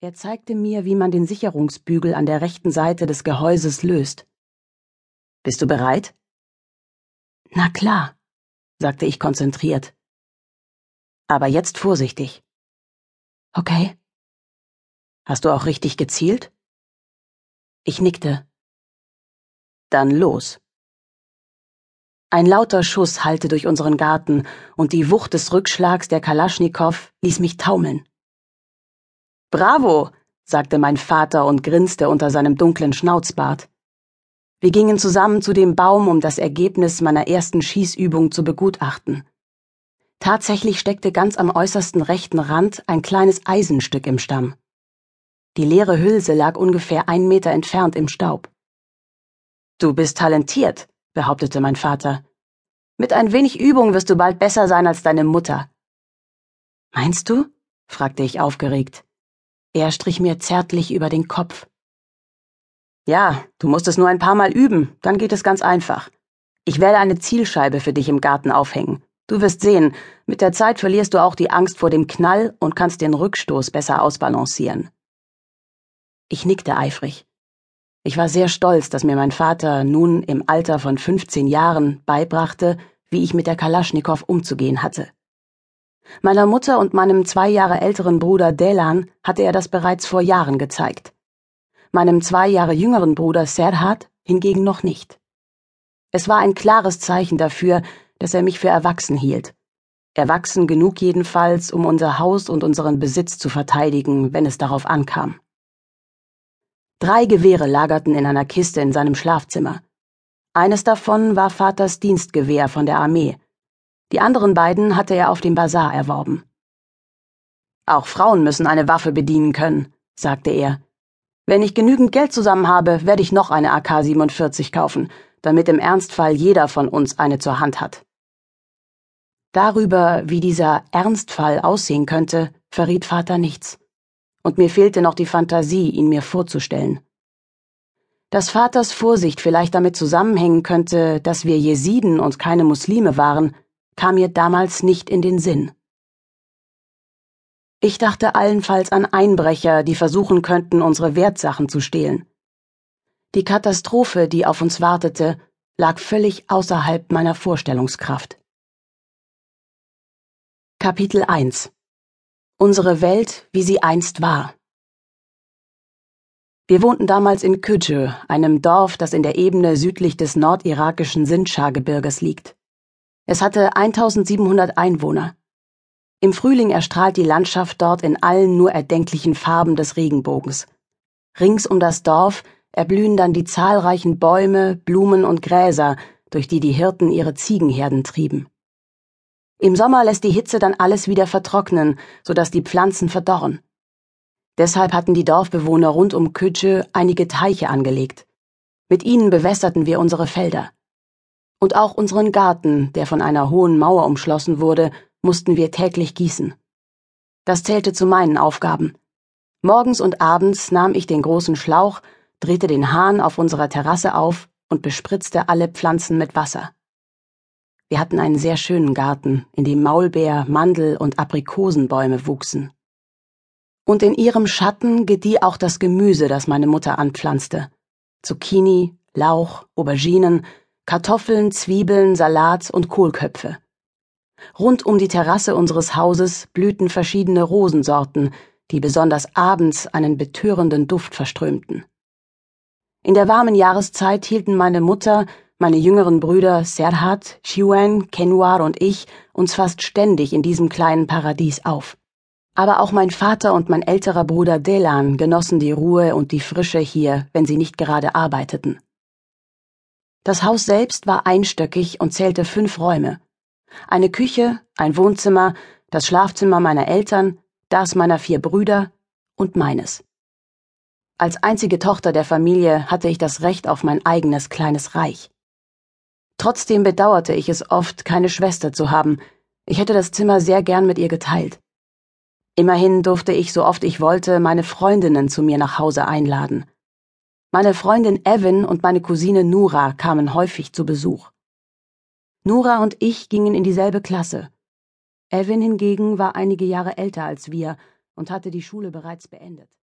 Er zeigte mir, wie man den Sicherungsbügel an der rechten Seite des Gehäuses löst. Bist du bereit? Na klar, sagte ich konzentriert. Aber jetzt vorsichtig. Okay. Hast du auch richtig gezielt? Ich nickte. Dann los. Ein lauter Schuss hallte durch unseren Garten, und die Wucht des Rückschlags der Kalaschnikow ließ mich taumeln. Bravo, sagte mein Vater und grinste unter seinem dunklen Schnauzbart. Wir gingen zusammen zu dem Baum, um das Ergebnis meiner ersten Schießübung zu begutachten. Tatsächlich steckte ganz am äußersten rechten Rand ein kleines Eisenstück im Stamm. Die leere Hülse lag ungefähr einen Meter entfernt im Staub. Du bist talentiert, behauptete mein Vater. Mit ein wenig Übung wirst du bald besser sein als deine Mutter. Meinst du? fragte ich aufgeregt. Er strich mir zärtlich über den Kopf. Ja, du musst es nur ein paar Mal üben, dann geht es ganz einfach. Ich werde eine Zielscheibe für dich im Garten aufhängen. Du wirst sehen, mit der Zeit verlierst du auch die Angst vor dem Knall und kannst den Rückstoß besser ausbalancieren. Ich nickte eifrig. Ich war sehr stolz, dass mir mein Vater nun im Alter von 15 Jahren beibrachte, wie ich mit der Kalaschnikow umzugehen hatte. Meiner Mutter und meinem zwei Jahre älteren Bruder Delan hatte er das bereits vor Jahren gezeigt. Meinem zwei Jahre jüngeren Bruder Serhat hingegen noch nicht. Es war ein klares Zeichen dafür, dass er mich für erwachsen hielt. Erwachsen genug jedenfalls, um unser Haus und unseren Besitz zu verteidigen, wenn es darauf ankam. Drei Gewehre lagerten in einer Kiste in seinem Schlafzimmer. Eines davon war Vaters Dienstgewehr von der Armee, die anderen beiden hatte er auf dem Bazar erworben. Auch Frauen müssen eine Waffe bedienen können, sagte er. Wenn ich genügend Geld zusammen habe, werde ich noch eine AK-47 kaufen, damit im Ernstfall jeder von uns eine zur Hand hat. Darüber, wie dieser Ernstfall aussehen könnte, verriet Vater nichts. Und mir fehlte noch die Fantasie, ihn mir vorzustellen. Dass Vaters Vorsicht vielleicht damit zusammenhängen könnte, dass wir Jesiden und keine Muslime waren, kam mir damals nicht in den Sinn. Ich dachte allenfalls an Einbrecher, die versuchen könnten, unsere Wertsachen zu stehlen. Die Katastrophe, die auf uns wartete, lag völlig außerhalb meiner Vorstellungskraft. Kapitel 1 Unsere Welt, wie sie einst war. Wir wohnten damals in Küdjö, einem Dorf, das in der Ebene südlich des nordirakischen Sindschar-Gebirges liegt. Es hatte 1700 Einwohner. Im Frühling erstrahlt die Landschaft dort in allen nur erdenklichen Farben des Regenbogens. Rings um das Dorf erblühen dann die zahlreichen Bäume, Blumen und Gräser, durch die die Hirten ihre Ziegenherden trieben. Im Sommer lässt die Hitze dann alles wieder vertrocknen, so dass die Pflanzen verdorren. Deshalb hatten die Dorfbewohner rund um Kütsche einige Teiche angelegt. Mit ihnen bewässerten wir unsere Felder und auch unseren Garten, der von einer hohen Mauer umschlossen wurde, mussten wir täglich gießen. Das zählte zu meinen Aufgaben. Morgens und abends nahm ich den großen Schlauch, drehte den Hahn auf unserer Terrasse auf und bespritzte alle Pflanzen mit Wasser. Wir hatten einen sehr schönen Garten, in dem Maulbeer, Mandel und Aprikosenbäume wuchsen. Und in ihrem Schatten gedieh auch das Gemüse, das meine Mutter anpflanzte. Zucchini, Lauch, Auberginen, Kartoffeln, Zwiebeln, Salat und Kohlköpfe. Rund um die Terrasse unseres Hauses blühten verschiedene Rosensorten, die besonders abends einen betörenden Duft verströmten. In der warmen Jahreszeit hielten meine Mutter, meine jüngeren Brüder Serhat, Chiwen, Kenwar und ich uns fast ständig in diesem kleinen Paradies auf. Aber auch mein Vater und mein älterer Bruder Delan genossen die Ruhe und die Frische hier, wenn sie nicht gerade arbeiteten. Das Haus selbst war einstöckig und zählte fünf Räume. Eine Küche, ein Wohnzimmer, das Schlafzimmer meiner Eltern, das meiner vier Brüder und meines. Als einzige Tochter der Familie hatte ich das Recht auf mein eigenes kleines Reich. Trotzdem bedauerte ich es oft, keine Schwester zu haben. Ich hätte das Zimmer sehr gern mit ihr geteilt. Immerhin durfte ich, so oft ich wollte, meine Freundinnen zu mir nach Hause einladen. Meine Freundin Evan und meine Cousine Nura kamen häufig zu Besuch. Nura und ich gingen in dieselbe Klasse. Evan hingegen war einige Jahre älter als wir, und hatte die Schule bereits beendet.